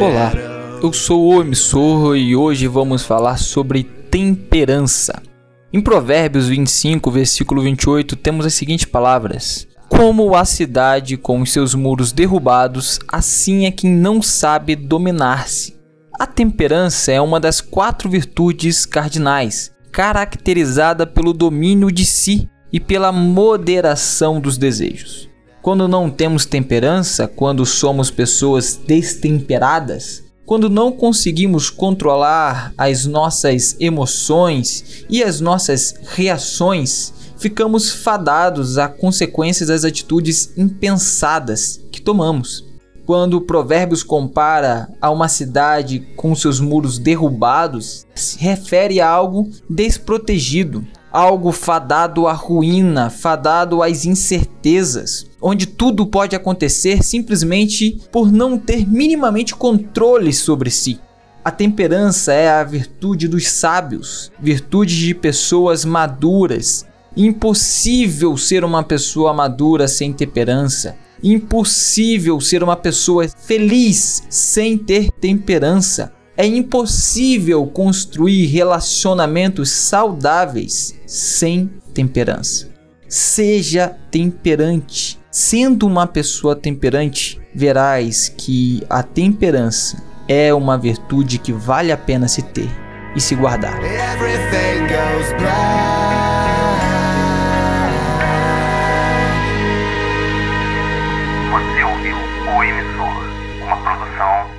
Olá, eu sou o emissor e hoje vamos falar sobre temperança. Em Provérbios 25, versículo 28, temos as seguintes palavras: Como a cidade com os seus muros derrubados, assim é quem não sabe dominar-se. A temperança é uma das quatro virtudes cardinais, caracterizada pelo domínio de si e pela moderação dos desejos. Quando não temos temperança, quando somos pessoas destemperadas, quando não conseguimos controlar as nossas emoções e as nossas reações, ficamos fadados a consequências das atitudes impensadas que tomamos. Quando Provérbios compara a uma cidade com seus muros derrubados, se refere a algo desprotegido, algo fadado à ruína, fadado às incertezas, onde tudo pode acontecer simplesmente por não ter minimamente controle sobre si. A temperança é a virtude dos sábios, virtude de pessoas maduras. Impossível ser uma pessoa madura sem temperança. Impossível ser uma pessoa feliz sem ter temperança. É impossível construir relacionamentos saudáveis sem temperança. Seja temperante. Sendo uma pessoa temperante, verás que a temperança é uma virtude que vale a pena se ter e se guardar. Você ouviu o emissor, uma produção